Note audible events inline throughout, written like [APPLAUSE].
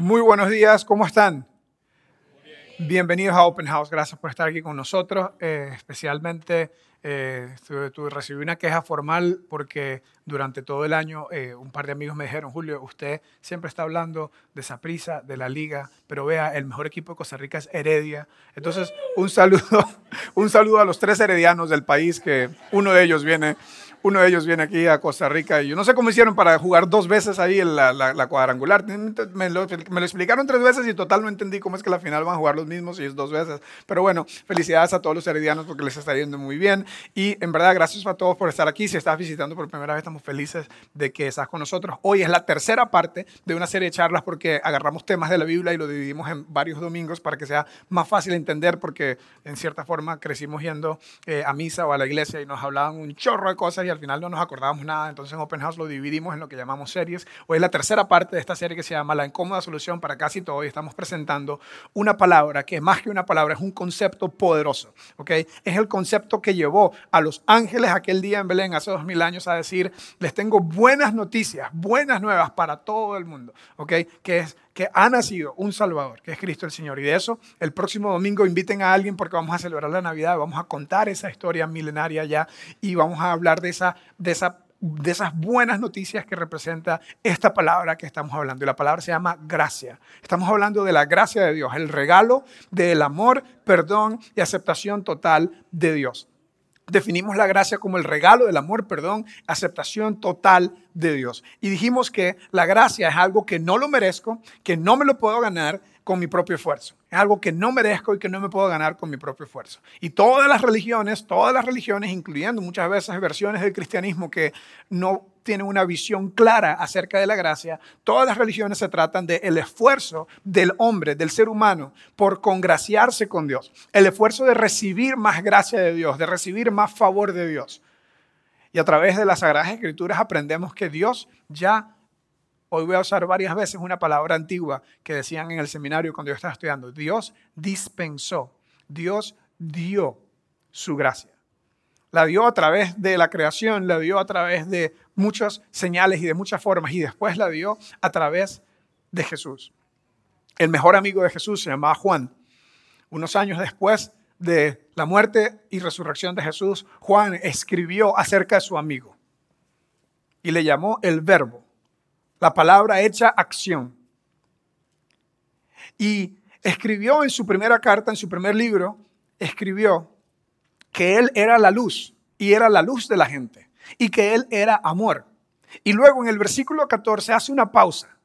Muy buenos días, ¿cómo están? Bienvenidos a Open House, gracias por estar aquí con nosotros. Eh, especialmente eh, recibí una queja formal porque durante todo el año eh, un par de amigos me dijeron, Julio, usted siempre está hablando de esa prisa, de la liga, pero vea, el mejor equipo de Costa Rica es Heredia. Entonces, un saludo, [LAUGHS] un saludo a los tres heredianos del país, que uno de ellos viene uno de ellos viene aquí a Costa Rica y yo no sé cómo hicieron para jugar dos veces ahí en la, cuadrangular. Me lo, explicaron tres veces y total no entendí cómo es que la final van a jugar los mismos y es dos veces. Pero bueno, felicidades a todos los heredianos porque les está yendo muy bien. Y en verdad, gracias a todos por estar aquí. Si estás visitando por primera vez, estamos felices de que estás con nosotros. Hoy es la tercera parte de una serie de charlas porque agarramos temas de la Biblia y lo dividimos en varios domingos para que sea más fácil entender porque en cierta forma crecimos yendo eh, a misa o a la iglesia y nos hablaban un chorro de cosas al final no nos acordábamos nada, entonces en Open House lo dividimos en lo que llamamos series. Hoy es la tercera parte de esta serie que se llama La incómoda solución para casi todo y estamos presentando una palabra que más que una palabra es un concepto poderoso. Es el concepto que llevó a los ángeles aquel día en Belén hace dos mil años a decir, les tengo buenas noticias, buenas nuevas para todo el mundo. Que es que ha nacido un Salvador, que es Cristo el Señor. Y de eso, el próximo domingo inviten a alguien porque vamos a celebrar la Navidad, vamos a contar esa historia milenaria ya y vamos a hablar de, esa, de, esa, de esas buenas noticias que representa esta palabra que estamos hablando. Y la palabra se llama gracia. Estamos hablando de la gracia de Dios, el regalo del amor, perdón y aceptación total de Dios definimos la gracia como el regalo del amor, perdón, aceptación total de Dios. Y dijimos que la gracia es algo que no lo merezco, que no me lo puedo ganar con mi propio esfuerzo. Es algo que no merezco y que no me puedo ganar con mi propio esfuerzo. Y todas las religiones, todas las religiones, incluyendo muchas veces versiones del cristianismo que no tienen una visión clara acerca de la gracia, todas las religiones se tratan del el esfuerzo del hombre, del ser humano, por congraciarse con Dios. El esfuerzo de recibir más gracia de Dios, de recibir más favor de Dios. Y a través de las Sagradas Escrituras aprendemos que Dios ya Hoy voy a usar varias veces una palabra antigua que decían en el seminario cuando yo estaba estudiando. Dios dispensó, Dios dio su gracia. La dio a través de la creación, la dio a través de muchas señales y de muchas formas y después la dio a través de Jesús. El mejor amigo de Jesús se llamaba Juan. Unos años después de la muerte y resurrección de Jesús, Juan escribió acerca de su amigo y le llamó el verbo la palabra hecha acción. Y escribió en su primera carta, en su primer libro, escribió que él era la luz y era la luz de la gente y que él era amor. Y luego en el versículo 14 hace una pausa.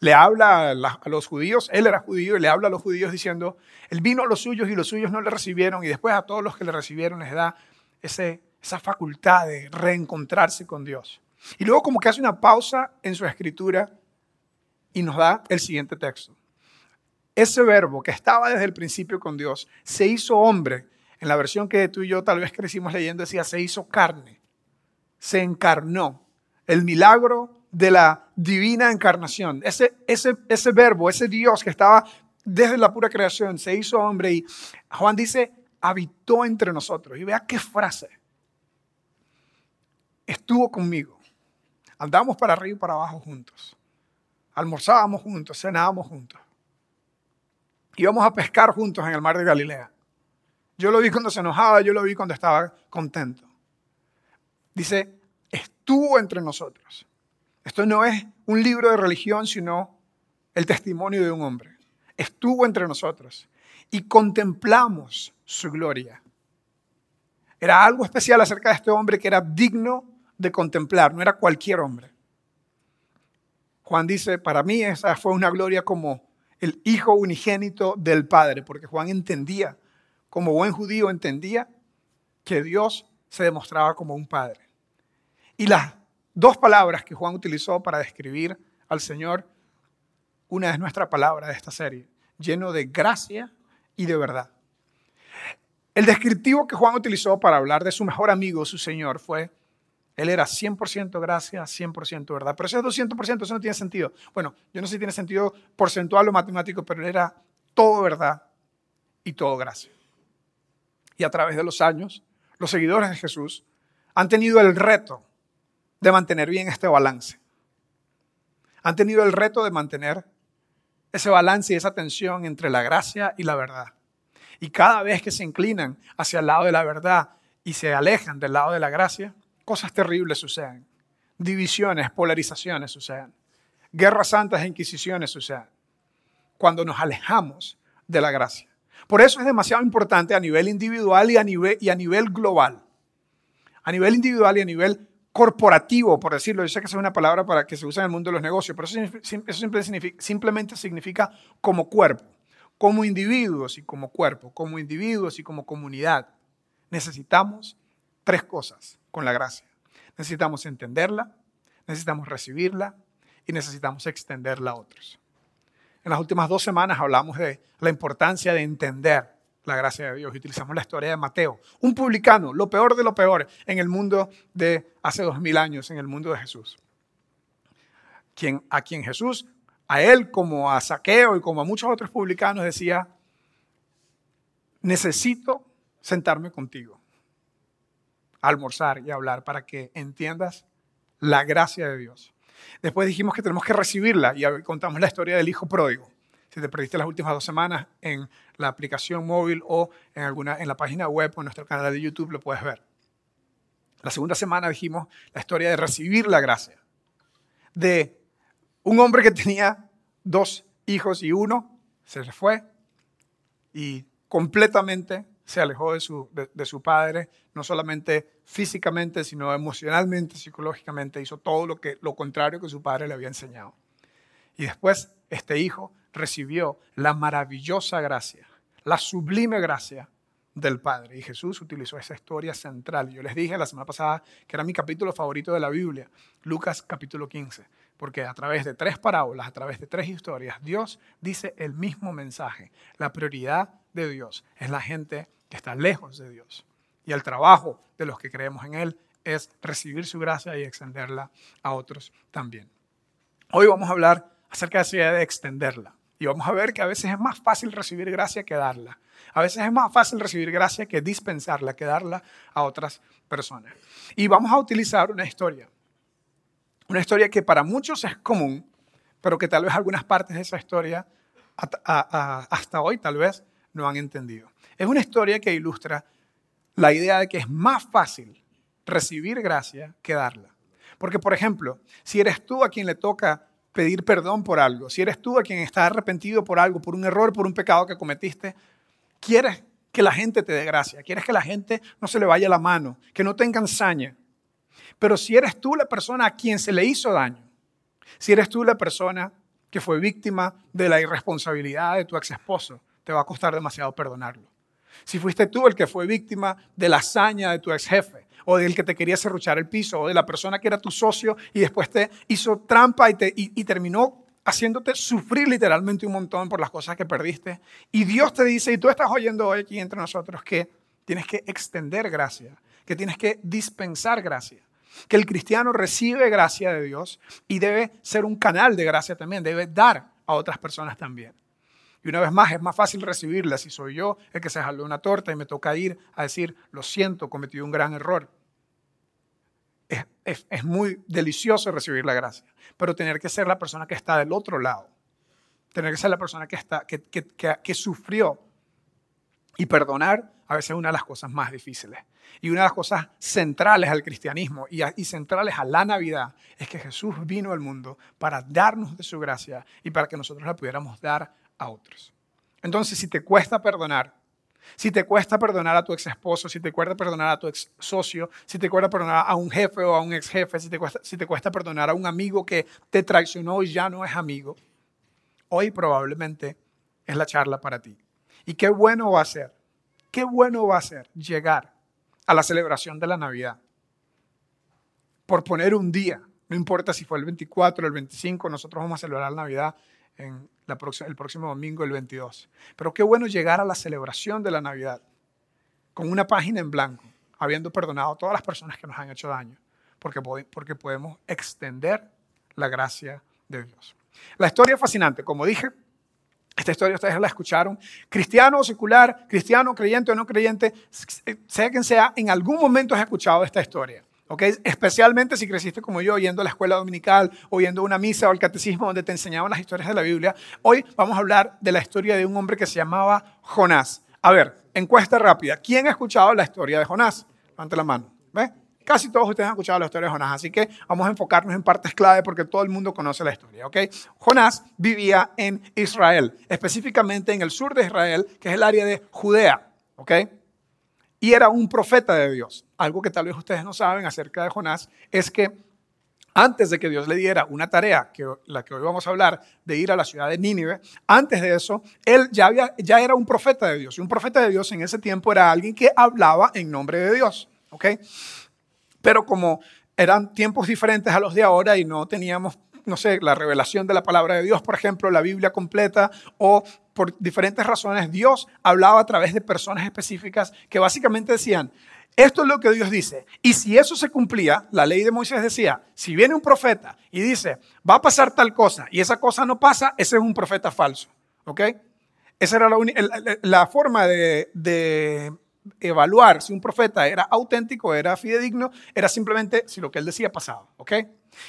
Le habla a los judíos, él era judío y le habla a los judíos diciendo, él vino a los suyos y los suyos no le recibieron y después a todos los que le recibieron les da ese, esa facultad de reencontrarse con Dios. Y luego como que hace una pausa en su escritura y nos da el siguiente texto. Ese verbo que estaba desde el principio con Dios se hizo hombre. En la versión que tú y yo tal vez crecimos leyendo decía se hizo carne, se encarnó. El milagro de la divina encarnación. Ese, verbo, ese Dios que estaba desde la pura creación, se hizo hombre y Juan dice, habitó entre nosotros. Y vea qué frase. Estuvo conmigo Andábamos para arriba y para abajo juntos. Almorzábamos juntos, cenábamos juntos. Íbamos a pescar juntos en el mar de Galilea. Yo lo vi cuando se enojaba, yo lo vi cuando estaba contento. Dice, estuvo entre nosotros. Esto no es un libro de religión, sino el testimonio de un hombre. Estuvo entre nosotros y contemplamos su gloria. Era algo especial acerca de este hombre que era digno de contemplar, no era cualquier hombre. Juan dice, para mí esa fue una gloria como el hijo unigénito del Padre, porque Juan entendía, como buen judío entendía, que Dios se demostraba como un Padre. Y las dos palabras que Juan utilizó para describir al Señor, una es nuestra palabra de esta serie, lleno de gracia y de verdad. El descriptivo que Juan utilizó para hablar de su mejor amigo, su Señor, fue él era 100% gracia, 100% verdad. Pero ese 200% eso no tiene sentido. Bueno, yo no sé si tiene sentido porcentual o matemático, pero él era todo verdad y todo gracia. Y a través de los años, los seguidores de Jesús han tenido el reto de mantener bien este balance. Han tenido el reto de mantener ese balance y esa tensión entre la gracia y la verdad. Y cada vez que se inclinan hacia el lado de la verdad y se alejan del lado de la gracia, cosas terribles suceden. Divisiones, polarizaciones suceden. Guerras santas e inquisiciones suceden. Cuando nos alejamos de la gracia. Por eso es demasiado importante a nivel individual y a nivel, y a nivel global. A nivel individual y a nivel corporativo, por decirlo. Yo sé que esa es una palabra para que se usa en el mundo de los negocios, pero eso, simplemente significa como cuerpo, como individuos y como cuerpo, como individuos y como comunidad. Necesitamos tres cosas con la gracia. Necesitamos entenderla, necesitamos recibirla y necesitamos extenderla a otros. En las últimas dos semanas hablamos de la importancia de entender la gracia de Dios. Utilizamos la historia de Mateo, un publicano, lo peor de lo peor en el mundo de hace dos mil años, en el mundo de Jesús. A quien Jesús, a él como a Saqueo y como a muchos otros publicanos decía, necesito sentarme contigo, almorzar y hablar para que entiendas la gracia de Dios. Después dijimos que tenemos que recibirla y contamos la historia del hijo pródigo. Si te perdiste las últimas dos semanas en la aplicación móvil o en, alguna, en la página web o en nuestro canal de YouTube lo puedes ver. La segunda semana dijimos la historia de recibir la gracia. De un hombre que tenía dos hijos y uno se le fue y completamente se alejó de su, de, su, padre, no solamente físicamente, sino emocionalmente, psicológicamente, hizo todo lo, que, lo contrario que su padre le había enseñado. Y después este hijo recibió la maravillosa gracia, la sublime gracia del Padre. Y Jesús utilizó esa historia central. Yo les dije la semana pasada que era mi capítulo favorito de la Biblia, Lucas capítulo 15, porque a través de tres parábolas, a través de tres historias, Dios dice el mismo mensaje. La prioridad de Dios es la gente que está lejos de Dios. Y el trabajo de los que creemos en Él es recibir su gracia y extenderla a otros también. Hoy vamos a hablar acerca de esa idea de extenderla. Y vamos a ver que a veces es más fácil recibir gracia que darla. A veces es más fácil recibir gracia que dispensarla, que darla a otras personas. Y vamos a utilizar una historia. Una historia que para muchos es común, pero que tal vez algunas partes de esa historia hasta hoy tal vez no han entendido. Es una historia que ilustra la idea de que es más fácil recibir gracia que darla. Porque, por ejemplo, si eres tú a quien le toca pedir perdón por algo, si eres tú a quien está arrepentido por algo, por un error, por un pecado que cometiste, quieres que la gente te dé gracia, quieres que la gente no se le vaya la mano, que no tenga ensaña. Pero si eres tú la persona a quien se le hizo daño, si eres tú la persona que fue víctima de la irresponsabilidad de tu ex esposo, te va a costar demasiado perdonarlo. Si fuiste tú el que fue víctima de la hazaña de tu ex jefe, o del que te quería serruchar el piso, o de la persona que era tu socio y después te hizo trampa y, y terminó haciéndote sufrir literalmente un montón por las cosas que perdiste. Y Dios te dice, y tú estás oyendo hoy aquí entre nosotros, que tienes que extender gracia, que tienes que dispensar gracia, que el cristiano recibe gracia de Dios y debe ser un canal de gracia también, debe dar a otras personas también. Y una vez más, es más fácil recibirla si soy yo el que se jaló una torta y me toca ir a decir, lo siento, cometí un gran error. Es, muy delicioso recibir la gracia, pero tener que ser la persona que está del otro lado, tener que ser la persona que, está, que, que, sufrió y perdonar a veces es una de las cosas más difíciles. Y una de las cosas centrales al cristianismo y, centrales a la Navidad es que Jesús vino al mundo para darnos de su gracia y para que nosotros la pudiéramos dar a otros. Entonces, si te cuesta perdonar, si te cuesta perdonar a tu ex esposo, si te cuesta perdonar a tu ex socio, si te cuesta perdonar a un jefe o a un ex jefe, si te cuesta, si te cuesta perdonar a un amigo que te traicionó y ya no es amigo, hoy probablemente es la charla para ti. Y qué bueno va a ser, qué bueno va a ser llegar a la celebración de la Navidad. Por poner un día, no importa si fue el 24 o el 25, nosotros vamos a celebrar la Navidad en el próximo domingo, el 22. Pero qué bueno llegar a la celebración de la Navidad con una página en blanco, habiendo perdonado a todas las personas que nos han hecho daño, porque, porque podemos extender la gracia de Dios. La historia es fascinante, como dije, esta historia ustedes la escucharon. Cristiano o secular, cristiano, creyente o no creyente, sea quien sea, en algún momento has escuchado esta historia. ¿Okay? Especialmente si creciste como yo, yendo a la escuela dominical, o yendo a una misa o al catecismo donde te enseñaban las historias de la Biblia. Hoy vamos a hablar de la historia de un hombre que se llamaba Jonás. A ver, encuesta rápida. ¿Quién ha escuchado la historia de Jonás? Levante la mano. ¿Ve? Casi todos ustedes han escuchado la historia de Jonás, así que vamos a enfocarnos en partes clave porque todo el mundo conoce la historia, ¿ok? Jonás vivía en Israel, específicamente en el sur de Israel, que es el área de Judea, ¿ok? Y era un profeta de Dios. Algo que tal vez ustedes no saben acerca de Jonás es que antes de que Dios le diera una tarea, que la que hoy vamos a hablar, de ir a la ciudad de Nínive, antes de eso, él ya, ya era un profeta de Dios. Y un profeta de Dios en ese tiempo era alguien que hablaba en nombre de Dios. Pero como eran tiempos diferentes a los de ahora y no teníamos, no sé, la revelación de la palabra de Dios, por ejemplo, la Biblia completa, o por diferentes razones, Dios hablaba a través de personas específicas que básicamente decían, esto es lo que Dios dice. Y si eso se cumplía, la ley de Moisés decía, si viene un profeta y dice, va a pasar tal cosa y esa cosa no pasa, ese es un profeta falso. ¿Ok? Esa era la, la forma de, de evaluar si un profeta era auténtico, era fidedigno, era simplemente si lo que él decía pasaba, ¿ok?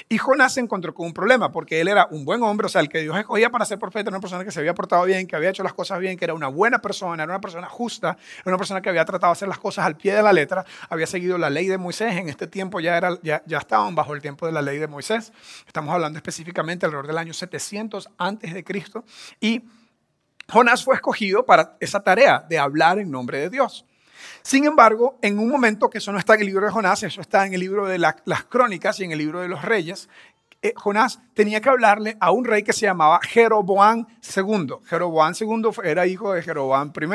Y Jonás se encontró con un problema porque él era un buen hombre, o sea, el que Dios escogía para ser profeta era una persona que se había portado bien, que había hecho las cosas bien, que era una buena persona, era una persona justa, era una persona que había tratado de hacer las cosas al pie de la letra, había seguido la ley de Moisés, en este tiempo ya, era, ya, ya estaban bajo el tiempo de la ley de Moisés, estamos hablando específicamente alrededor del año 700 antes de Cristo, y Jonás fue escogido para esa tarea de hablar en nombre de Dios. Sin embargo, en un momento que eso no está en el libro de Jonás, eso está en el libro de las crónicas y en el libro de los reyes, eh, Jonás tenía que hablarle a un rey que se llamaba Jeroboam II. Jeroboam II era hijo de Jeroboam I.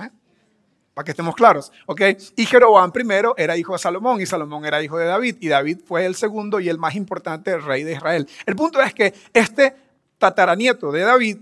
¿Eh? Para que estemos claros, ¿ok? Y Jeroboam I era hijo de Salomón y Salomón era hijo de David y David fue el segundo y el más importante rey de Israel. El punto es que este tataranieto de David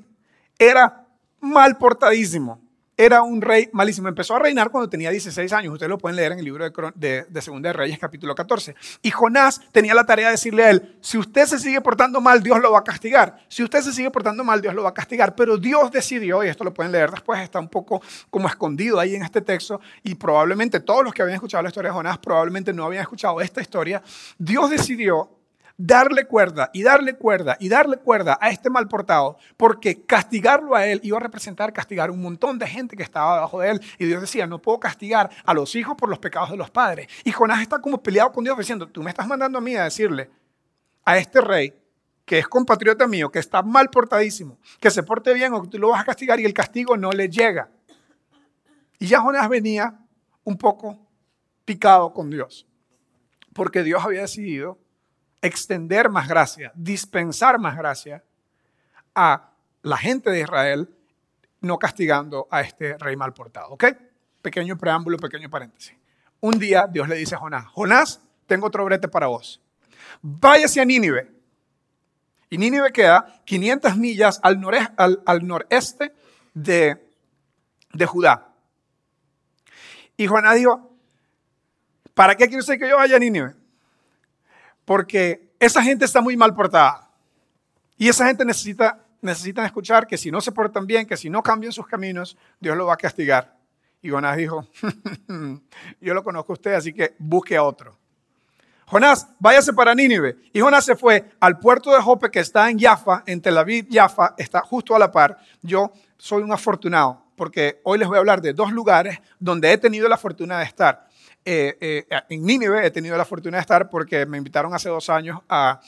era mal portadísimo era un rey malísimo. Empezó a reinar cuando tenía 16 años. Ustedes lo pueden leer en el libro de, de, Segunda de Reyes, capítulo 14. Y Jonás tenía la tarea de decirle a él, si usted se sigue portando mal, Dios lo va a castigar. Si usted se sigue portando mal, Dios lo va a castigar. Pero Dios decidió, y esto lo pueden leer después, está un poco como escondido ahí en este texto, y probablemente todos los que habían escuchado la historia de Jonás probablemente no habían escuchado esta historia. Dios decidió darle cuerda y darle cuerda y darle cuerda a este mal portado, porque castigarlo a él iba a representar castigar a un montón de gente que estaba debajo de él. Y Dios decía, no puedo castigar a los hijos por los pecados de los padres. Y Jonás está como peleado con Dios diciendo, tú me estás mandando a mí a decirle a este rey que es compatriota mío, que está mal portadísimo, que se porte bien o que tú lo vas a castigar y el castigo no le llega. Y ya Jonás venía un poco picado con Dios, porque Dios había decidido extender más gracia, dispensar más gracia a la gente de Israel, no castigando a este rey mal portado. ¿Ok? Pequeño preámbulo, pequeño paréntesis. Un día Dios le dice a Jonás, Jonás, tengo otro brete para vos. Váyase a Nínive. Y Nínive queda 500 millas al, noreste de, Judá. Y Jonás dijo, ¿para qué quiere usted que yo vaya a Nínive? Porque esa gente está muy mal portada. Y esa gente necesita, necesitan escuchar que si no se portan bien, que si no cambian sus caminos, Dios lo va a castigar. Y Jonás dijo, [LAUGHS] yo lo conozco a usted, así que busque a otro. Jonás, váyase para Nínive. Y Jonás se fue al puerto de Jope que está en Jaffa, en Tel Aviv, Jaffa, está justo a la par. Yo soy un afortunado porque hoy les voy a hablar de dos lugares donde he tenido la fortuna de estar. Eh, eh, en Nínive he tenido la fortuna de estar porque me invitaron hace dos años a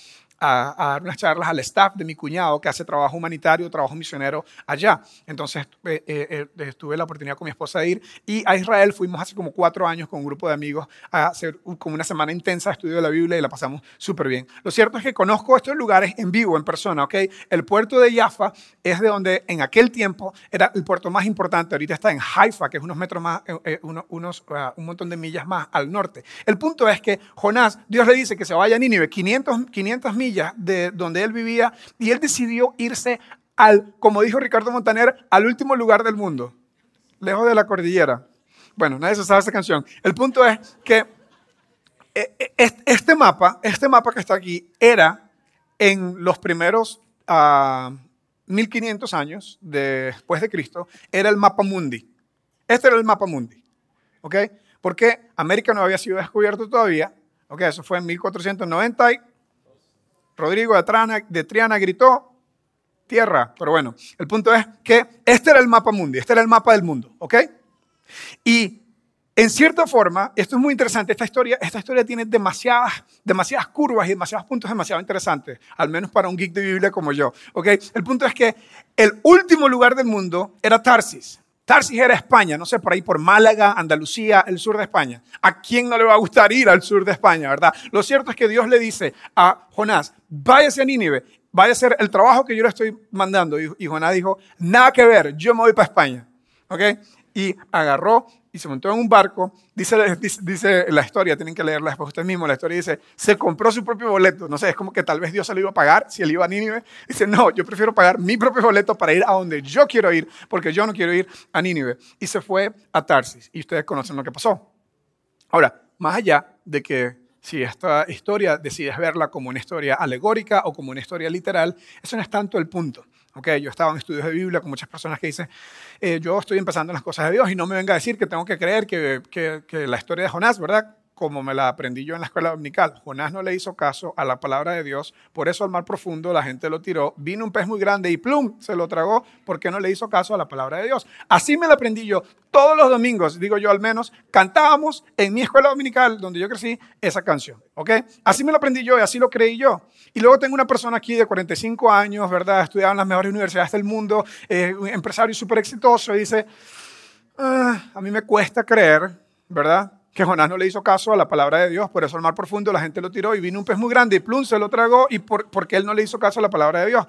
a, dar unas charlas al staff de mi cuñado que hace trabajo humanitario, trabajo misionero allá. Entonces eh, eh, eh, tuve la oportunidad con mi esposa de ir y a Israel fuimos hace como cuatro años con un grupo de amigos a hacer como una semana intensa de estudio de la Biblia y la pasamos súper bien. Lo cierto es que conozco estos lugares en vivo, en persona, ¿ok? El puerto de Jaffa es de donde en aquel tiempo era el puerto más importante. Ahorita está en Haifa, que es unos metros más, unos, uh, un montón de millas más al norte. El punto es que Jonás, Dios le dice que se vaya a Nínive, 500, 500 millas de donde él vivía y él decidió irse al, como dijo Ricardo Montaner, al último lugar del mundo, lejos de la cordillera. Bueno, nadie se sabe esa canción. El punto es que eh, eh, este mapa, este mapa que está aquí, era en los primeros 1500 ah, años después de Cristo, era el mapa mundi. Este era el mapa mundi. ¿Ok? porque América no había sido descubierto todavía. Ok, eso fue en 1490 y Rodrigo de Triana, gritó, tierra. Pero bueno, el punto es que este era el mapa mundi, este era el mapa del mundo, ¿ok? Y en cierta forma, esto es muy interesante, esta historia, esta historia tiene demasiadas, demasiadas curvas y demasiados puntos demasiado interesantes, al menos para un geek de Biblia como yo. ¿okay? El punto es que el último lugar del mundo era Tarsis. Tarsis era España, no sé, por ahí por Málaga, Andalucía, el sur de España. ¿A quién no le va a gustar ir al sur de España, verdad? Lo cierto es que Dios le dice a Jonás, váyase a Nínive, vaya a hacer el trabajo que yo le estoy mandando. Y, Jonás dijo, nada que ver, yo me voy para España. ¿Ok? Y agarró y se montó en un barco. Dice, dice, la historia, tienen que leerla después ustedes mismos. La historia dice, se compró su propio boleto. No sé, es como que tal vez Dios se lo iba a pagar si él iba a Nínive. Dice, no, yo prefiero pagar mi propio boleto para ir a donde yo quiero ir, porque yo no quiero ir a Nínive. Y se fue a Tarsis. Y ustedes conocen lo que pasó. Ahora, más allá de que si esta historia decides verla como una historia alegórica o como una historia literal, eso no es tanto el punto. Okay, yo estaba en estudios de Biblia con muchas personas que dicen, eh, yo estoy empezando en las cosas de Dios y no me venga a decir que tengo que creer que, que, que la historia de Jonás, ¿verdad? Como me la aprendí yo en la escuela dominical. Jonás no le hizo caso a la palabra de Dios, por eso al mar profundo la gente lo tiró, vino un pez muy grande y plum, se lo tragó porque no le hizo caso a la palabra de Dios. Así me la aprendí yo todos los domingos, digo yo al menos, cantábamos en mi escuela dominical donde yo crecí esa canción, ¿ok? Así me lo aprendí yo y así lo creí yo. Y luego tengo una persona aquí de 45 años, ¿verdad? Estudiaba en las mejores universidades del mundo, eh, un empresario súper exitoso y dice, ah, a mí me cuesta creer, ¿verdad? Que Jonás no le hizo caso a la palabra de Dios, por eso al mar profundo la gente lo tiró y vino un pez muy grande y plum se lo tragó y por, porque él no le hizo caso a la palabra de Dios.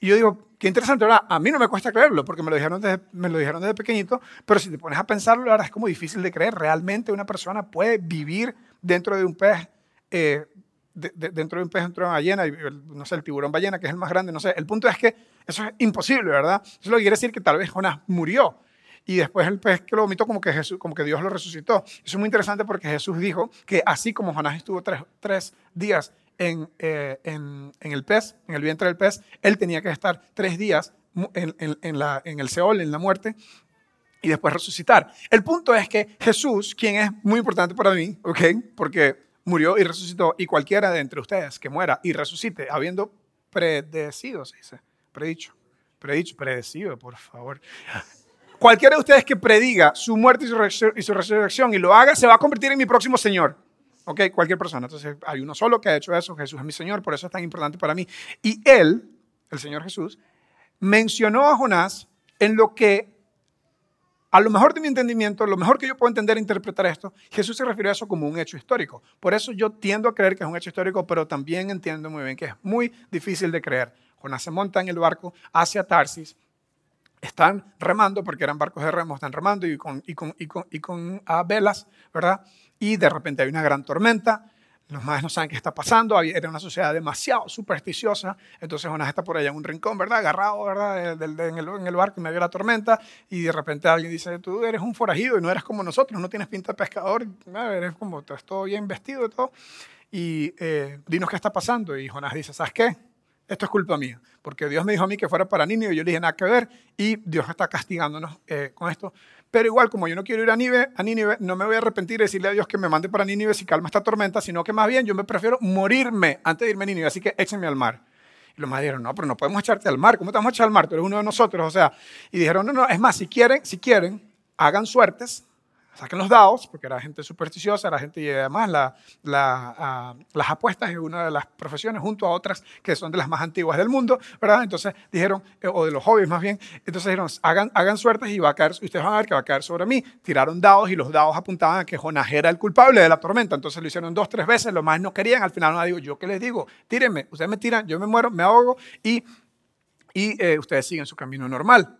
Y yo digo, qué interesante, ¿verdad? A mí no me cuesta creerlo porque me lo dijeron desde, me lo dijeron desde pequeñito, pero si te pones a pensarlo, la verdad es como difícil de creer. Realmente una persona puede vivir dentro de un pez, eh, dentro de un pez, dentro de una ballena, no sé, el tiburón ballena, que es el más grande, no sé. El punto es que eso es imposible, ¿verdad? Eso lo quiere decir que tal vez Jonás murió y después el pez que lo vomitó como que, Jesús, como que Dios lo resucitó. Eso es muy interesante porque Jesús dijo que así como Jonás estuvo tres, días en, eh, en, en, el pez, en el vientre del pez, él tenía que estar tres días en, en, la, el Seol, en la muerte, y después resucitar. El punto es que Jesús, quien es muy importante para mí, ¿ok? Porque murió y resucitó, y cualquiera de entre ustedes que muera y resucite, habiendo predecido, se dice, predicho, predicho, predecido, por favor, Cualquiera de ustedes que prediga su muerte y su, resurrección y lo haga, se va a convertir en mi próximo Señor. ¿Ok? Cualquier persona. Entonces, hay uno solo que ha hecho eso. Jesús es mi Señor, por eso es tan importante para mí. Y él, el Señor Jesús, mencionó a Jonás en lo que, a lo mejor de mi entendimiento, lo mejor que yo puedo entender e interpretar esto, Jesús se refirió a eso como un hecho histórico. Por eso yo tiendo a creer que es un hecho histórico, pero también entiendo muy bien que es muy difícil de creer. Jonás se monta en el barco hacia Tarsis están remando, porque eran barcos de remo, están remando y con, y con, y con, y con ah, velas, ¿verdad? Y de repente hay una gran tormenta, los más no saben qué está pasando, era una sociedad demasiado supersticiosa, entonces Jonás está por allá en un rincón, ¿verdad? Agarrado, ¿verdad? en, el, en, el, barco en medio de la tormenta, y de repente alguien dice, tú eres un forajido y no eres como nosotros, no tienes pinta de pescador, eres como, estás todo bien vestido y todo, y eh, dinos qué está pasando, y Jonás dice, ¿sabes qué? Esto es culpa mía, porque Dios me dijo a mí que fuera para Nínive, y yo le dije nada que ver, y Dios está castigándonos eh, con esto. Pero igual, como yo no quiero ir a Nínive, a Nínive, no me voy a arrepentir de decirle a Dios que me mande para Nínive si calma esta tormenta, sino que más bien yo me prefiero morirme antes de irme a Nínive, así que échenme al mar. Y los más dijeron, no, pero no podemos echarte al mar, ¿cómo te vamos a echar al mar? Tú eres uno de nosotros, o sea. Y dijeron, no, no, es más, si quieren, si quieren, hagan suertes, saquen los dados, porque era gente supersticiosa, era gente y además ah, las apuestas es una de las profesiones junto a otras que son de las más antiguas del mundo, ¿verdad? Entonces dijeron, eh, o de los hobbies más bien, entonces dijeron, hagan, hagan suertes y va a caer, ustedes van a ver que va a caer sobre mí. Tiraron dados y los dados apuntaban a que Jonás era el culpable de la tormenta, entonces lo hicieron dos, tres veces, lo más no querían, al final no digo, yo qué les digo, tírenme, ustedes me tiran, yo me muero, me ahogo y, y eh, ustedes siguen su camino normal.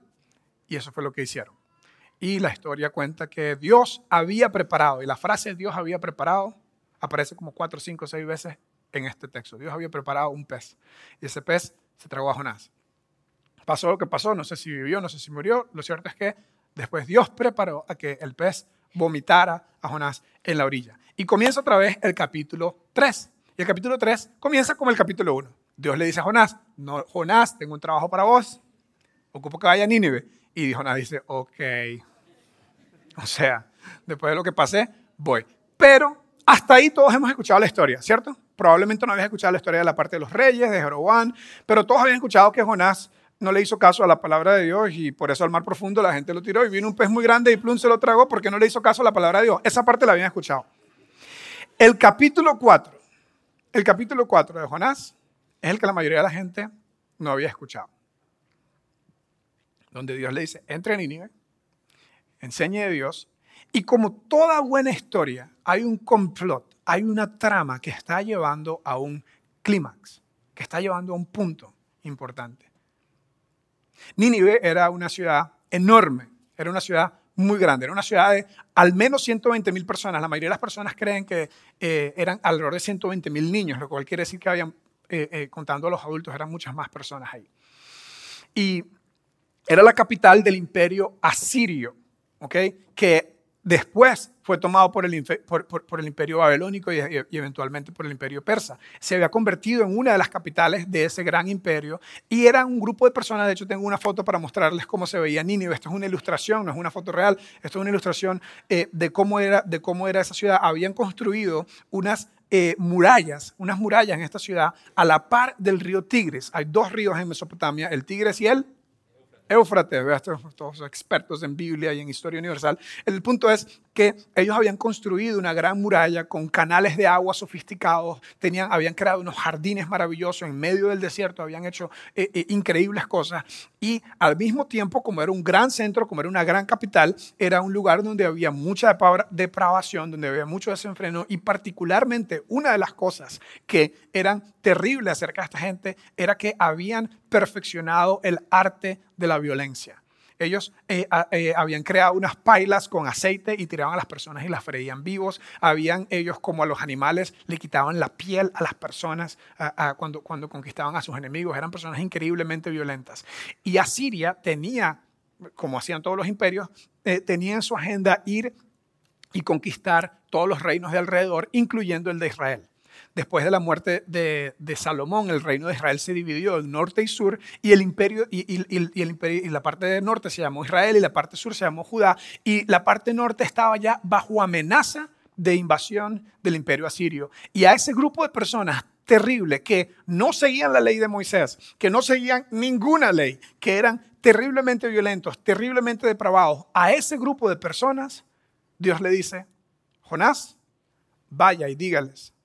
Y eso fue lo que hicieron. Y la historia cuenta que Dios había preparado, y la frase Dios había preparado aparece como cuatro, cinco, seis veces en este texto. Dios había preparado un pez y ese pez se tragó a Jonás. Pasó lo que pasó, no sé si vivió, no sé si murió. Lo cierto es que después Dios preparó a que el pez vomitara a Jonás en la orilla. Y comienza otra vez el capítulo 3. Y el capítulo 3 comienza como el capítulo 1. Dios le dice a Jonás, no, Jonás, tengo un trabajo para vos, ocupo que vaya a Nínive. Y Jonás dice, ok. O sea, después de lo que pasé, voy. Pero hasta ahí todos hemos escuchado la historia, ¿cierto? Probablemente no habías escuchado la historia de la parte de los reyes, de Jeroboam, pero todos habían escuchado que Jonás no le hizo caso a la palabra de Dios y por eso al mar profundo la gente lo tiró y vino un pez muy grande y Plum se lo tragó porque no le hizo caso a la palabra de Dios. Esa parte la habían escuchado. El capítulo 4, el capítulo 4 de Jonás es el que la mayoría de la gente no había escuchado. Donde Dios le dice, entre en Nínive, enseñe de Dios y como toda buena historia, hay un complot, hay una trama que está llevando a un clímax, que está llevando a un punto importante. Nínive era una ciudad enorme, era una ciudad muy grande, era una ciudad de al menos 120 mil personas. La mayoría de las personas creen que eh, eran alrededor de 120 mil niños, lo cual quiere decir que habían, eh, eh, contando a los adultos, eran muchas más personas ahí. Y era la capital del imperio asirio, ¿ok? Que Después fue tomado por el, por, el imperio babilónico y, eventualmente por el imperio persa. Se había convertido en una de las capitales de ese gran imperio y era un grupo de personas, de hecho tengo una foto para mostrarles cómo se veía Nínive, esto es una ilustración, no es una foto real, esto es una ilustración eh, de, cómo era, de cómo era esa ciudad. Habían construido unas eh, murallas, unas murallas en esta ciudad a la par del río Tigris. Hay dos ríos en Mesopotamia, el Tigris y el Éufrates, todos expertos en Biblia y en historia universal. El punto es que ellos habían construido una gran muralla con canales de agua sofisticados, tenían, habían creado unos jardines maravillosos en medio del desierto, habían hecho eh, eh, increíbles cosas y al mismo tiempo, como era un gran centro, como era una gran capital, era un lugar donde había mucha depravación, donde había mucho desenfreno y particularmente una de las cosas que eran terribles acerca de esta gente era que habían perfeccionado el arte de la violencia. Ellos eh, eh, habían creado unas pailas con aceite y tiraban a las personas y las freían vivos. Habían ellos, como a los animales, le quitaban la piel a las personas cuando, conquistaban a sus enemigos. Eran personas increíblemente violentas. Y Asiria tenía, como hacían todos los imperios, eh, tenía en su agenda ir y conquistar todos los reinos de alrededor, incluyendo el de Israel. Después de la muerte de, Salomón, el reino de Israel se dividió en norte y sur, y el imperio y, la parte de norte se llamó Israel y la parte sur se llamó Judá, y la parte norte estaba ya bajo amenaza de invasión del imperio asirio. Y a ese grupo de personas terrible que no seguían la ley de Moisés, que no seguían ninguna ley, que eran terriblemente violentos, terriblemente depravados, a ese grupo de personas, Dios le dice, Jonás, vaya y dígales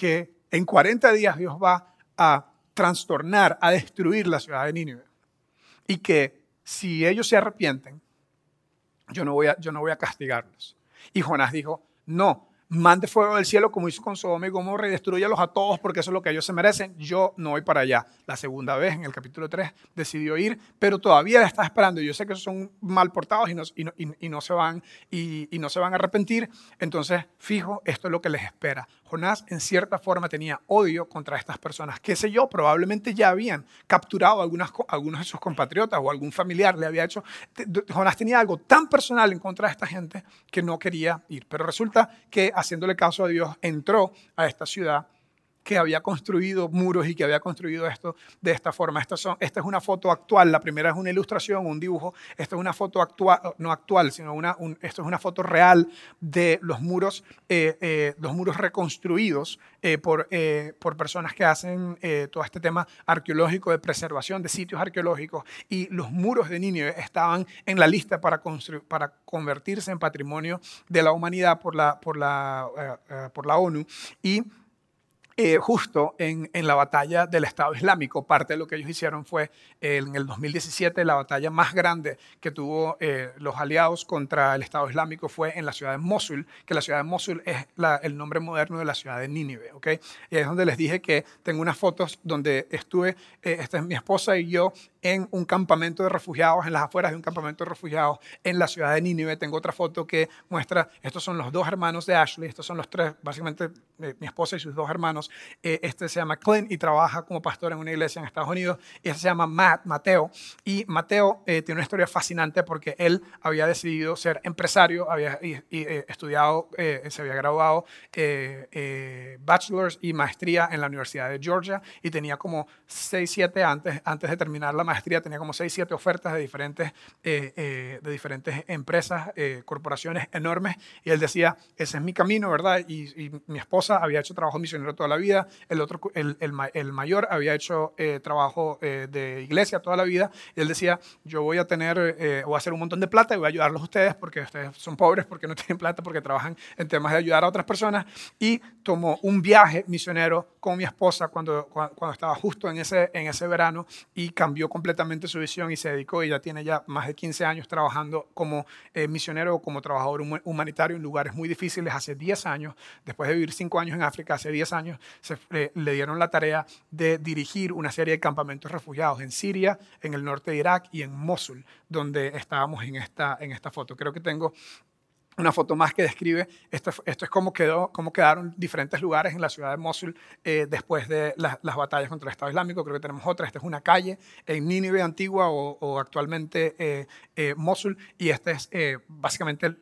que en 40 días Dios va a trastornar, a destruir la ciudad de Nínive. Y que si ellos se arrepienten, yo no voy a, yo no voy a castigarlos. Y Jonás dijo, no, mande fuego del cielo como hizo con Sodoma y Gomorra y destruyalos a todos porque eso es lo que ellos se merecen. Yo no voy para allá. La segunda vez, en el capítulo 3, decidió ir, pero todavía está esperando. Yo sé que son mal portados y no, se, van, y, no se van a arrepentir. Entonces, fijo, esto es lo que les espera. Jonás, en cierta forma, tenía odio contra estas personas. Qué sé yo, probablemente ya habían capturado a algunas, algunos de sus compatriotas o algún familiar le había hecho. Jonás tenía algo tan personal en contra de esta gente que no quería ir. Pero resulta que haciéndole caso a Dios, entró a esta ciudad que había construido muros y que había construido esto de esta forma. Esta, son, esta es una foto actual, la primera es una ilustración, un dibujo, esta es una foto actual, no actual, sino una, esto es una foto real de los muros, eh, eh, los muros reconstruidos eh, por, por personas que hacen todo este tema arqueológico de preservación de sitios arqueológicos. Y los muros de Nínive estaban en la lista para, para convertirse en patrimonio de la humanidad por la, por la, por la ONU. Y eh, justo en, la batalla del Estado Islámico. Parte de lo que ellos hicieron fue en el 2017 la batalla más grande que tuvo eh, los aliados contra el Estado Islámico fue en la ciudad de Mosul, que la ciudad de Mosul es el nombre moderno de la ciudad de Nínive. ¿okay? Y es donde les dije que tengo unas fotos donde estuve, eh, esta es mi esposa y yo, en un campamento de refugiados, en las afueras de un campamento de refugiados en la ciudad de Nínive. Tengo otra foto que muestra, estos son los dos hermanos de Ashley, estos son los tres, básicamente mi esposa y sus dos hermanos Eh, este se llama Clint y trabaja como pastor en una iglesia en Estados Unidos. Y este se llama Matt, Mateo. Y Mateo eh, tiene una historia fascinante porque él había decidido ser empresario, había estudiado, se había graduado bachelor's y maestría en la Universidad de Georgia y tenía como 6, 7 antes, antes de terminar la maestría, tenía como 6, 7 ofertas de diferentes, de diferentes empresas, corporaciones enormes. Y él decía, ese es mi camino, ¿verdad? Y, mi esposa había hecho trabajo misionero toda la vida, el, otro, el, el, mayor había hecho eh, trabajo eh, de iglesia toda la vida, y él decía, yo voy a tener, eh, voy a hacer un montón de plata y voy a ayudarlos a ustedes porque ustedes son pobres, porque no [LAUGHS] tienen plata, porque trabajan en temas de ayudar a otras personas, y tomó un viaje misionero con mi esposa cuando, cuando, estaba justo en ese, en ese verano y cambió completamente su visión y se dedicó, y ya tiene ya más de 15 años trabajando como misionero o como trabajador humanitario en lugares muy difíciles hace 10 años, después de vivir 5 años en África, hace 10 años, se, le dieron la tarea de dirigir una serie de campamentos refugiados en Siria, en el norte de Irak y en Mosul, donde estábamos en esta, en esta foto. Creo que tengo una foto más que describe esto, esto es cómo, quedó, cómo quedaron diferentes lugares en la ciudad de Mosul eh, después de las batallas contra el Estado Islámico. Creo que tenemos otra. Esta es una calle en Nínive antigua o, actualmente eh, eh, Mosul. Y esta es básicamente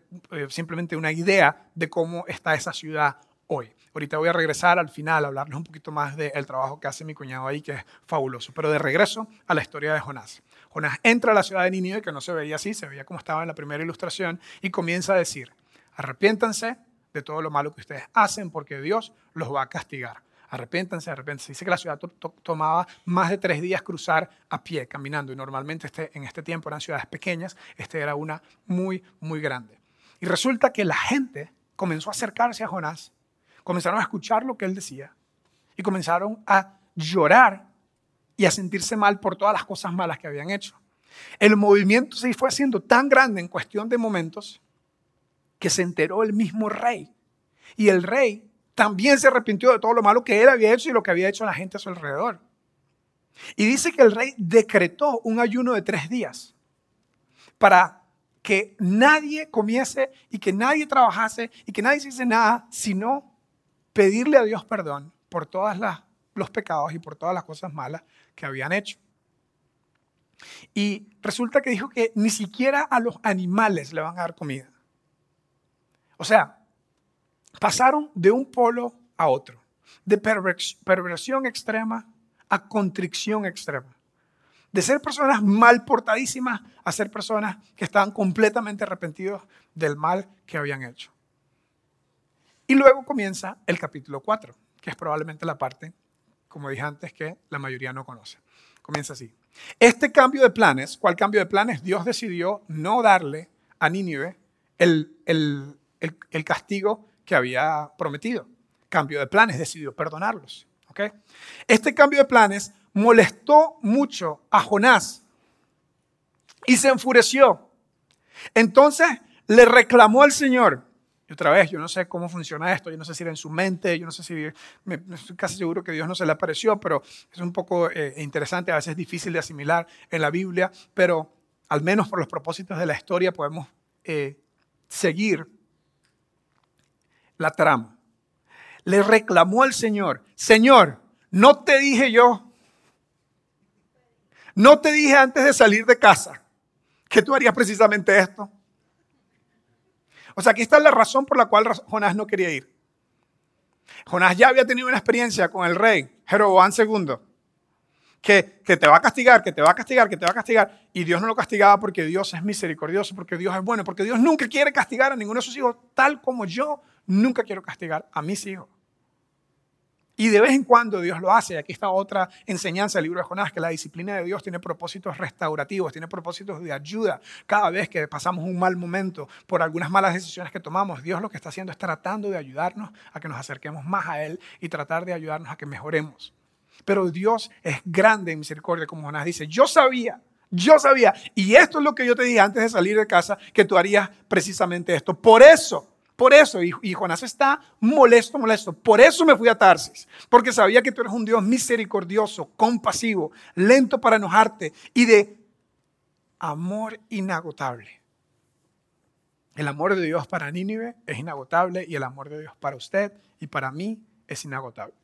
simplemente una idea de cómo está esa ciudad hoy. Ahorita voy a regresar al final a hablarles un poquito más del trabajo que hace mi cuñado ahí, que es fabuloso. Pero de regreso a la historia de Jonás. Jonás entra a la ciudad de Nínive, que no se veía así, se veía como estaba en la primera ilustración, y comienza a decir, arrepiéntanse de todo lo malo que ustedes hacen, porque Dios los va a castigar. Arrepiéntanse, arrepiéntanse. Dice que la ciudad tomaba más de tres días cruzar a pie, caminando, y normalmente este, en este tiempo eran ciudades pequeñas, este era una muy, muy grande. Y resulta que la gente comenzó a acercarse a Jonás, comenzaron a escuchar lo que él decía, y comenzaron a llorar y a sentirse mal por todas las cosas malas que habían hecho. El movimiento se fue haciendo tan grande en cuestión de momentos que se enteró el mismo rey. Y el rey también se arrepintió de todo lo malo que él había hecho y lo que había hecho la gente a su alrededor. Y dice que el rey decretó un ayuno de tres días para que nadie comiese y que nadie trabajase y que nadie hiciese nada, sino pedirle a Dios perdón por todas las los pecados y por todas las cosas malas que habían hecho. Y resulta que dijo que ni siquiera a los animales le van a dar comida. O sea, pasaron de un polo a otro, de perversión extrema a contrición extrema. De ser personas mal portadísimas a ser personas que estaban completamente arrepentidos del mal que habían hecho. Y luego comienza el capítulo 4, que es probablemente la parte como dije antes, que la mayoría no conoce. Comienza así. Este cambio de planes, ¿cuál cambio de planes? Dios decidió no darle a Nínive el, el, castigo que había prometido. Cambio de planes, decidió perdonarlos. ¿okay? Este cambio de planes molestó mucho a Jonás y se enfureció. Entonces le reclamó al Señor, y otra vez, yo no sé cómo funciona esto, yo no sé si era en su mente, yo no sé si, estoy casi seguro que Dios no se le apareció, pero es un poco eh, interesante, a veces difícil de asimilar en la Biblia, pero al menos por los propósitos de la historia podemos eh, seguir la trama. Le reclamó al Señor, Señor, no te dije yo, no te dije antes de salir de casa que tú harías precisamente esto. O sea, aquí está la razón por la cual Jonás no quería ir. Jonás ya había tenido una experiencia con el rey Jeroboam II, que, que te va a castigar, que te va a castigar, que te va a castigar, y Dios no lo castigaba porque Dios es misericordioso, porque Dios es bueno, porque Dios nunca quiere castigar a ninguno de sus hijos, tal como yo nunca quiero castigar a mis hijos. Y de vez en cuando Dios lo hace. Aquí está otra enseñanza del libro de Jonás, que la disciplina de Dios tiene propósitos restaurativos, tiene propósitos de ayuda. Cada vez que pasamos un mal momento por algunas malas decisiones que tomamos, Dios lo que está haciendo es tratando de ayudarnos a que nos acerquemos más a Él y tratar de ayudarnos a que mejoremos. Pero Dios es grande en misericordia, como Jonás dice. Yo sabía, yo sabía, y esto es lo que yo te dije antes de salir de casa, que tú harías precisamente esto. Por eso por eso, y, Jonás está molesto, molesto. Por eso me fui a Tarsis, porque sabía que tú eres un Dios misericordioso, compasivo, lento para enojarte y de amor inagotable. El amor de Dios para Nínive es inagotable y el amor de Dios para usted y para mí es inagotable.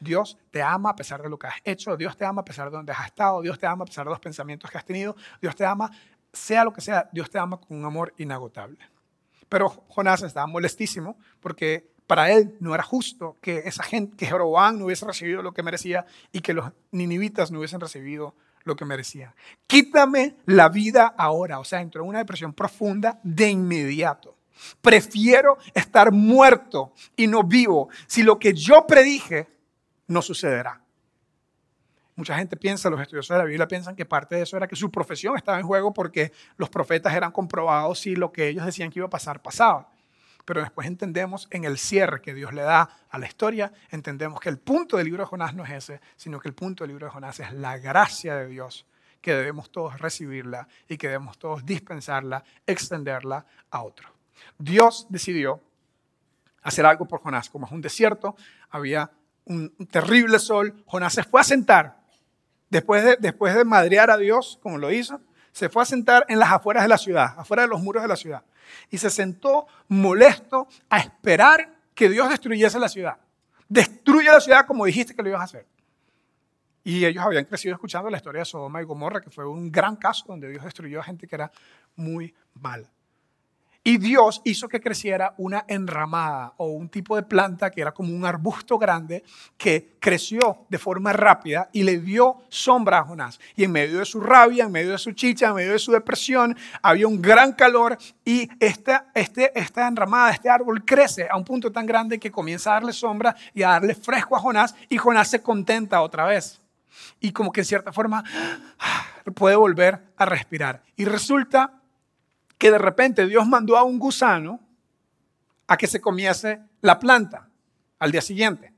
Dios te ama a pesar de lo que has hecho, Dios te ama a pesar de donde has estado, Dios te ama a pesar de los pensamientos que has tenido, Dios te ama, sea lo que sea, Dios te ama con un amor inagotable. Pero Jonás estaba molestísimo porque para él no era justo que esa gente, que Jeroboam no hubiese recibido lo que merecía y que los ninivitas no hubiesen recibido lo que merecían. Quítame la vida ahora. O sea, entró en una depresión profunda de inmediato. Prefiero estar muerto y no vivo si lo que yo predije no sucederá. Mucha gente piensa, los estudiosos de la Biblia piensan que parte de eso era que su profesión estaba en juego porque los profetas eran comprobados si lo que ellos decían que iba a pasar pasaba. Pero después entendemos en el cierre que Dios le da a la historia, entendemos que el punto del libro de Jonás no es ese, sino que el punto del libro de Jonás es la gracia de Dios, que debemos todos recibirla y que debemos todos dispensarla, extenderla a otro. Dios decidió hacer algo por Jonás. Como es un desierto, había un terrible sol. Jonás se fue a sentar. Después de, después de madrear a Dios, como lo hizo, se fue a sentar en las afueras de la ciudad, afuera de los muros de la ciudad. Y se sentó molesto a esperar que Dios destruyese la ciudad. Destruye la ciudad como dijiste que lo ibas a hacer. Y ellos habían crecido escuchando la historia de Sodoma y Gomorra, que fue un gran caso donde Dios destruyó a gente que era muy mala. Y Dios hizo que creciera una enramada o un tipo de planta que era como un arbusto grande que creció de forma rápida y le dio sombra a Jonás. Y en medio de su rabia, en medio de su chicha, en medio de su depresión, había un gran calor y esta, este, esta enramada, este árbol crece a un punto tan grande que comienza a darle sombra y a darle fresco a Jonás y Jonás se contenta otra vez. Y como que en cierta forma puede volver a respirar. Y resulta que de repente Dios mandó a un gusano a que se comiese la planta al día siguiente.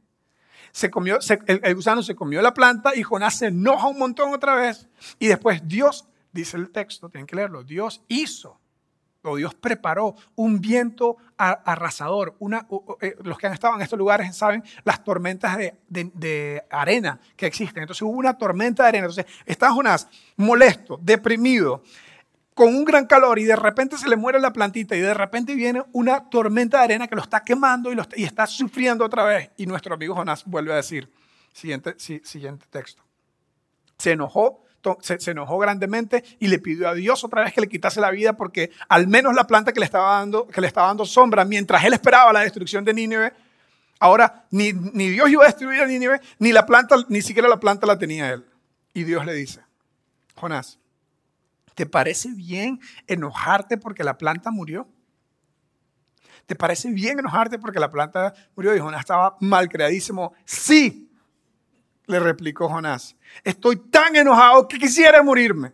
El, gusano se comió la planta y Jonás se enoja un montón otra vez. Y después Dios, dice el texto, tienen que leerlo, Dios hizo o Dios preparó un viento arrasador. Eh, los que han estado en estos lugares saben las tormentas de, de, arena que existen. Entonces hubo una tormenta de arena. Entonces está Jonás molesto, deprimido, con un gran calor y de repente se le muere la plantita y de repente viene una tormenta de arena que lo está quemando y, lo está, sufriendo otra vez. Y nuestro amigo Jonás vuelve a decir, siguiente, siguiente texto, se enojó, se, se, enojó grandemente y le pidió a Dios otra vez que le quitase la vida porque al menos la planta que le estaba dando, que le estaba dando sombra mientras él esperaba la destrucción de Nínive, ahora ni, ni Dios iba a destruir a Nínive, ni la planta, ni siquiera la planta la tenía él. Y Dios le dice, Jonás, ¿Te parece bien enojarte porque la planta murió? ¿Te parece bien enojarte porque la planta murió? Y Jonás estaba mal creadísimo. Sí, le replicó Jonás. Estoy tan enojado que quisiera morirme.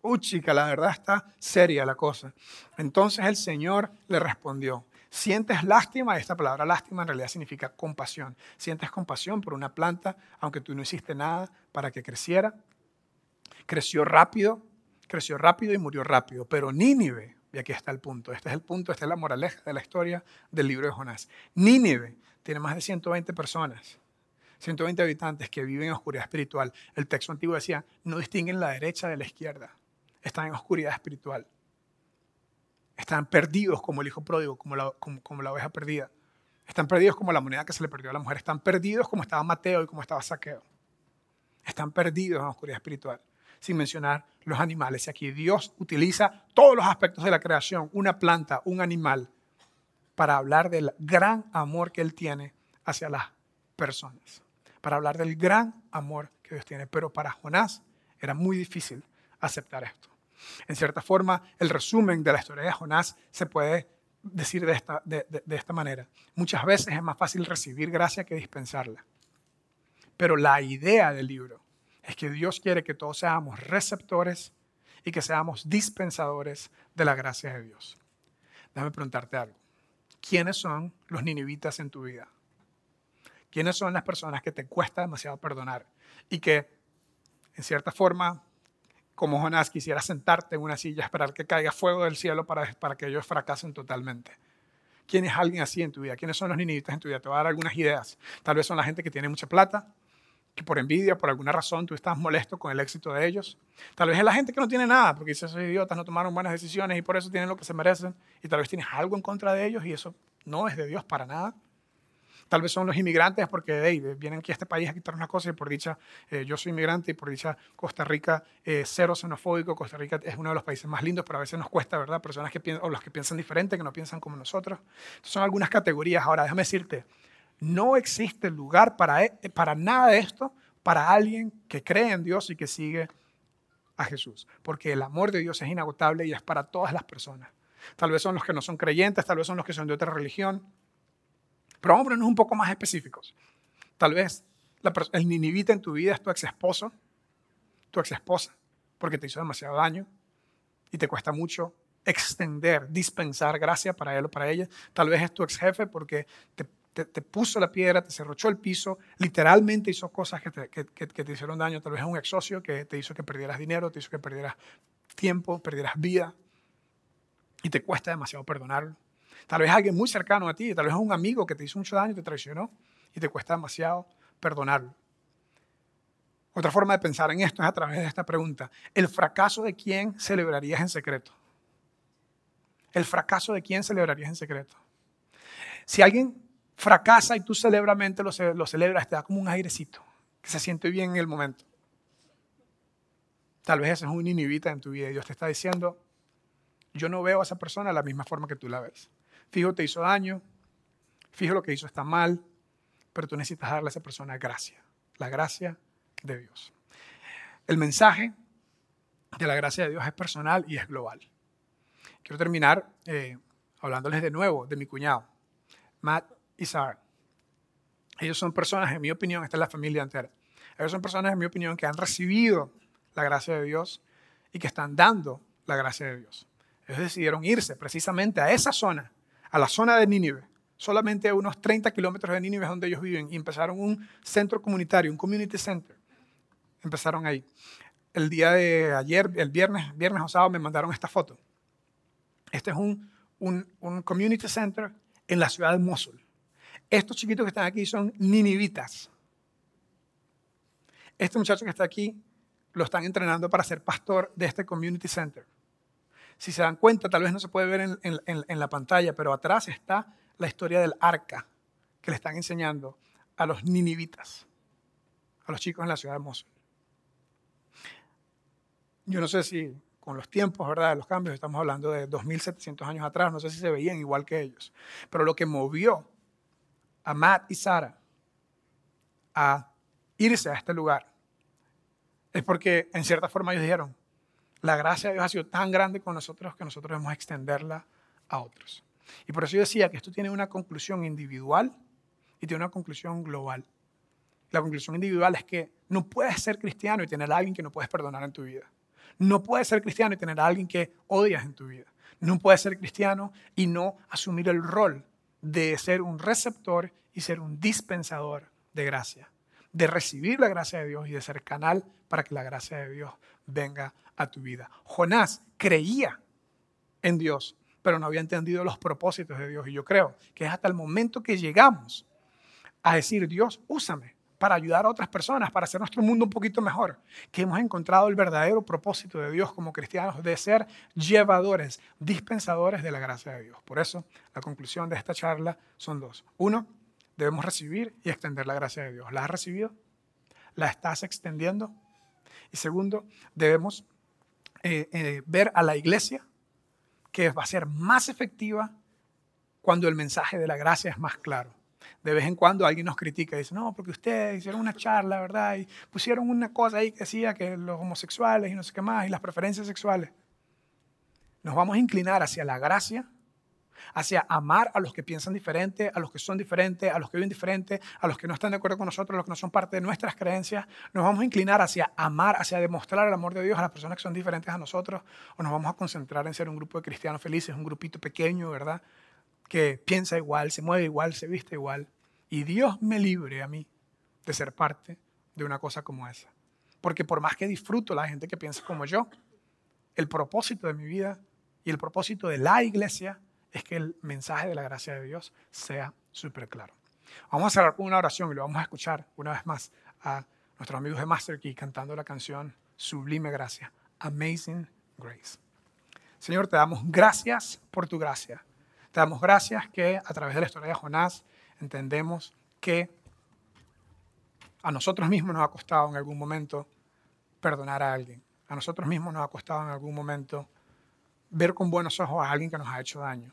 Uy, chica, la verdad está seria la cosa. Entonces el Señor le respondió, sientes lástima, esta palabra lástima en realidad significa compasión. Sientes compasión por una planta, aunque tú no hiciste nada para que creciera. Creció rápido, creció rápido y murió rápido. Pero Nínive, y aquí está el punto, este es el punto, esta es la moraleja de la historia del libro de Jonás. Nínive tiene más de 120 personas, 120 habitantes que viven en oscuridad espiritual. El texto antiguo decía, no distinguen la derecha de la izquierda, están en oscuridad espiritual. Están perdidos como el hijo pródigo, como la, como la oveja perdida. Están perdidos como la moneda que se le perdió a la mujer. Están perdidos como estaba Mateo y como estaba Saqueo. Están perdidos en oscuridad espiritual sin mencionar los animales. Y aquí Dios utiliza todos los aspectos de la creación, una planta, un animal, para hablar del gran amor que Él tiene hacia las personas, para hablar del gran amor que Dios tiene. Pero para Jonás era muy difícil aceptar esto. En cierta forma, el resumen de la historia de Jonás se puede decir de esta, de, de esta manera. Muchas veces es más fácil recibir gracia que dispensarla. Pero la idea del libro es que Dios quiere que todos seamos receptores y que seamos dispensadores de la gracia de Dios. Déjame preguntarte algo. ¿Quiénes son los ninivitas en tu vida? ¿Quiénes son las personas que te cuesta demasiado perdonar y que, en cierta forma, como Jonás, quisiera sentarte en una silla, esperar que caiga fuego del cielo para, para que ellos fracasen totalmente? ¿Quién es alguien así en tu vida? ¿Quiénes son los ninivitas en tu vida? Te voy a dar algunas ideas. Tal vez son la gente que tiene mucha plata, que por envidia, por alguna razón, tú estás molesto con el éxito de ellos. Tal vez es la gente que no tiene nada, porque esos idiotas no tomaron buenas decisiones y por eso tienen lo que se merecen. Y tal vez tienes algo en contra de ellos y eso no es de Dios para nada. Tal vez son los inmigrantes porque hey, vienen aquí a este país a quitar una cosa y por dicha eh, yo soy inmigrante y por dicha Costa Rica cero xenofóbico. Costa Rica es uno de los países más lindos, pero a veces nos cuesta, ¿verdad? Personas que piensan, o los que piensan diferente, que no piensan como nosotros. son algunas categorías. Ahora, déjame decirte, no existe lugar para, e, para nada de esto para alguien que cree en Dios y que sigue a Jesús, porque el amor de Dios es inagotable y es para todas las personas. Tal vez son los que no son creyentes, tal vez son los que son de otra religión, pero vamos a ponernos un poco más específicos. Tal vez el ninivita en tu vida es tu ex esposo, tu ex esposa, porque te hizo demasiado daño y te cuesta mucho extender, dispensar gracia para él o para ella. Tal vez es tu ex jefe porque te, puso la piedra, te cerrochó el piso, literalmente hizo cosas que te, que te, hicieron daño. Tal vez es un ex socio que te hizo que perdieras dinero, te hizo que perdieras tiempo, perdieras vida y te cuesta demasiado perdonarlo. Tal vez alguien muy cercano a ti, tal vez un amigo que te hizo mucho daño y te traicionó y te cuesta demasiado perdonarlo. Otra forma de pensar en esto es a través de esta pregunta. ¿El fracaso de quién celebrarías en secreto? ¿El fracaso de quién celebrarías en secreto? Si alguien fracasa y tú celebramente lo, lo celebras, te da como un airecito, que se siente bien en el momento. Tal vez ese es un inhibita en tu vida y Dios te está diciendo, yo no veo a esa persona de la misma forma que tú la ves. Fijo, te hizo daño, fijo lo que hizo está mal, pero tú necesitas darle a esa persona gracia, la gracia de Dios. El mensaje de la gracia de Dios es personal y es global. Quiero terminar eh, hablándoles de nuevo de mi cuñado, Matt y Sarah. Ellos son personas, en mi opinión, esta es la familia entera. Ellos son personas, en mi opinión, que han recibido la gracia de Dios y que están dando la gracia de Dios. Ellos decidieron irse precisamente a esa zona a la zona de Nínive, solamente a unos 30 kilómetros de Nínive donde ellos viven, y empezaron un centro comunitario, un community center. Empezaron ahí. El día de ayer, el viernes, viernes o sábado, me mandaron esta foto. Este es un, un, un community center en la ciudad de Mosul. Estos chiquitos que están aquí son ninivitas. Este muchacho que está aquí lo están entrenando para ser pastor de este community center. Si se dan cuenta, tal vez no se puede ver en, la pantalla, pero atrás está la historia del arca que le están enseñando a los ninivitas, a los chicos en la ciudad de Mosul. Yo no sé si con los tiempos, ¿verdad? De los cambios, estamos hablando de 2700 años atrás, no sé si se veían igual que ellos, pero lo que movió a Matt y Sara a irse a este lugar es porque en cierta forma ellos dijeron, la gracia de Dios ha sido tan grande con nosotros que nosotros debemos extenderla a otros. Y por eso yo decía que esto tiene una conclusión individual y tiene una conclusión global. La conclusión individual es que no puedes ser cristiano y tener a alguien que no puedes perdonar en tu vida. No puedes ser cristiano y tener a alguien que odias en tu vida. No puedes ser cristiano y no asumir el rol de ser un receptor y ser un dispensador de gracia, de recibir la gracia de Dios y de ser canal para que la gracia de Dios venga a tu vida. Jonás creía en Dios, pero no había entendido los propósitos de Dios. Y yo creo que es hasta el momento que llegamos a decir, Dios, úsame para ayudar a otras personas, para hacer nuestro mundo un poquito mejor, que hemos encontrado el verdadero propósito de Dios como cristianos de ser llevadores, dispensadores de la gracia de Dios. Por eso, la conclusión de esta charla son dos. Uno, debemos recibir y extender la gracia de Dios. ¿La has recibido? ¿La estás extendiendo? Y segundo, debemos eh, eh, ver a la iglesia que va a ser más efectiva cuando el mensaje de la gracia es más claro. De vez en cuando alguien nos critica y dice, no, porque ustedes hicieron una charla, ¿verdad? Y pusieron una cosa ahí que decía que los homosexuales y no sé qué más, y las preferencias sexuales. Nos vamos a inclinar hacia la gracia hacia amar a los que piensan diferente, a los que son diferentes, a los que viven diferente, a los que no están de acuerdo con nosotros, a los que no son parte de nuestras creencias. Nos vamos a inclinar hacia amar, hacia demostrar el amor de Dios a las personas que son diferentes a nosotros, o nos vamos a concentrar en ser un grupo de cristianos felices, un grupito pequeño, ¿verdad? Que piensa igual, se mueve igual, se viste igual. Y Dios me libre a mí de ser parte de una cosa como esa. Porque por más que disfruto la gente que piensa como yo, el propósito de mi vida y el propósito de la iglesia es que el mensaje de la gracia de Dios sea súper claro. Vamos a cerrar con una oración y lo vamos a escuchar una vez más a nuestros amigos de Master Key cantando la canción Sublime Gracia, Amazing Grace. Señor, te damos gracias por tu gracia. Te damos gracias que a través de la historia de Jonás entendemos que a nosotros mismos nos ha costado en algún momento perdonar a alguien. A nosotros mismos nos ha costado en algún momento ver con buenos ojos a alguien que nos ha hecho daño.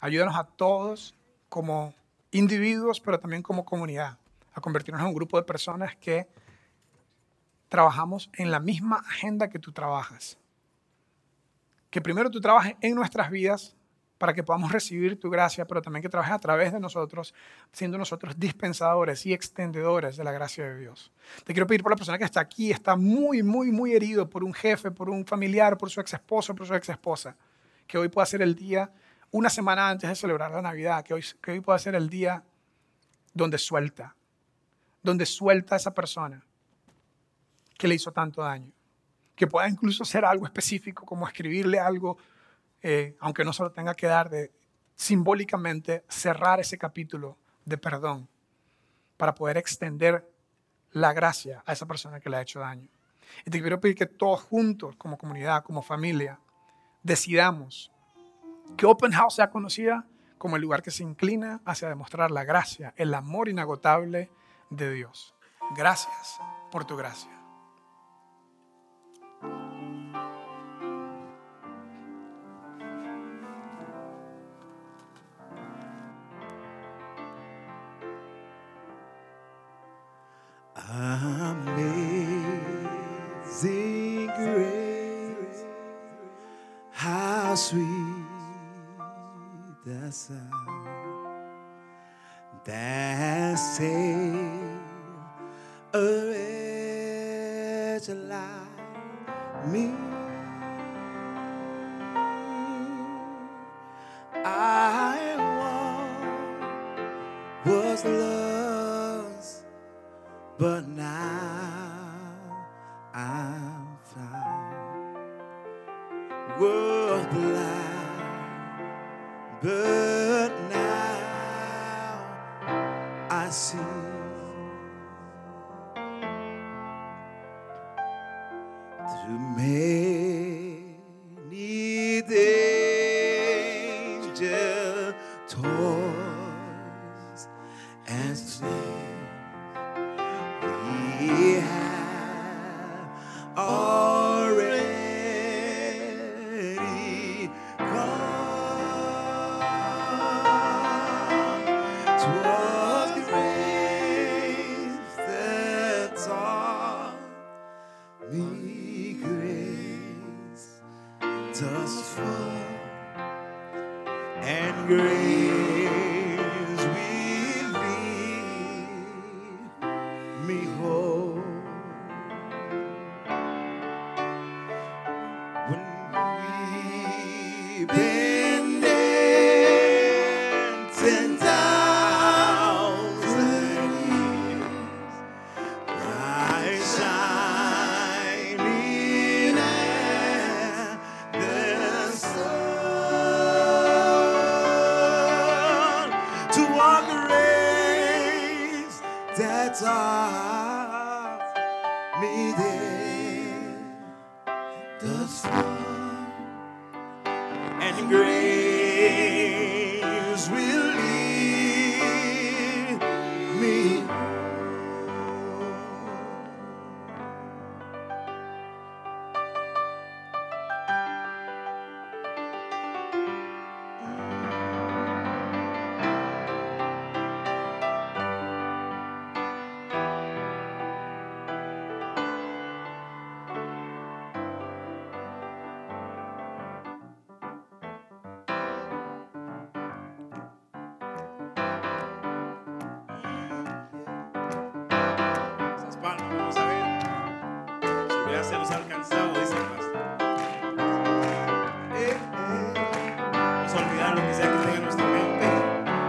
Ayúdanos a todos como individuos, pero también como comunidad, a convertirnos en un grupo de personas que trabajamos en la misma agenda que tú trabajas. Que primero tú trabajes en nuestras vidas para que podamos recibir tu gracia, pero también que trabajes a través de nosotros, siendo nosotros dispensadores y extendedores de la gracia de Dios. Te quiero pedir por la persona que está aquí, está muy, muy, muy herido por un jefe, por un familiar, por su ex esposo, por su ex esposa, que hoy pueda ser el día, una semana antes de celebrar la Navidad, que hoy, que hoy pueda ser el día donde suelta, donde suelta a esa persona que le hizo tanto daño. Que pueda incluso ser algo específico, como escribirle algo eh, aunque no se lo tenga que dar, de simbólicamente cerrar ese capítulo de perdón para poder extender la gracia a esa persona que le ha hecho daño. Y te quiero pedir que todos juntos, como comunidad, como familia, decidamos que Open House sea conocida como el lugar que se inclina hacia demostrar la gracia, el amor inagotable de Dios. Gracias por tu gracia. Amazing Alcanzado, dice el pastor. Eh, eh. Vamos a olvidar lo que sea que tenga en nuestra mente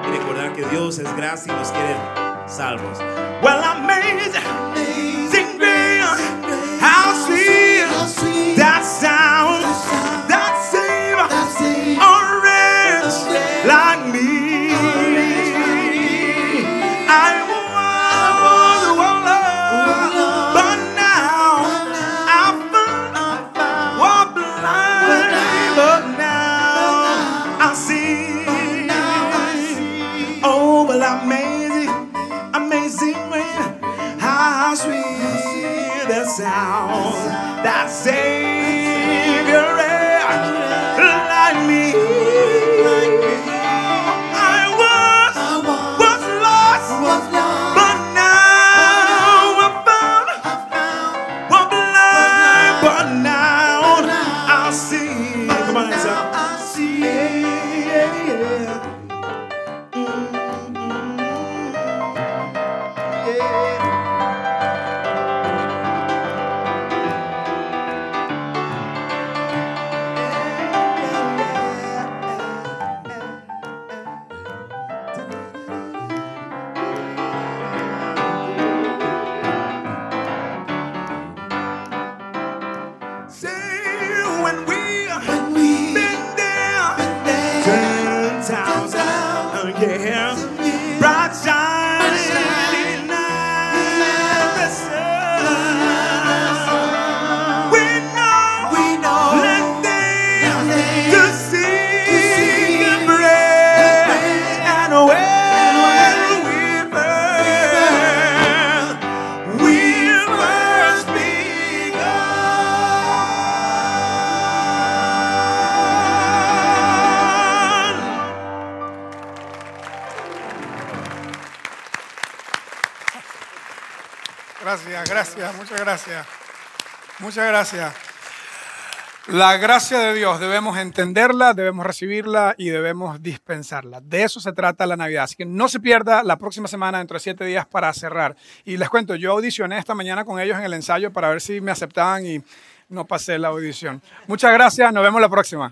y recordar que Dios es gracia y nos quiere salvos. Well, amazing, amazing muchas gracias. Muchas gracias. La gracia de Dios debemos entenderla, debemos recibirla y debemos dispensarla. De eso se trata la Navidad. Así que no se pierda la próxima semana, dentro de siete días, para cerrar. Y les cuento, yo audicioné esta mañana con ellos en el ensayo para ver si me aceptaban y no pasé la audición. Muchas gracias, nos vemos la próxima.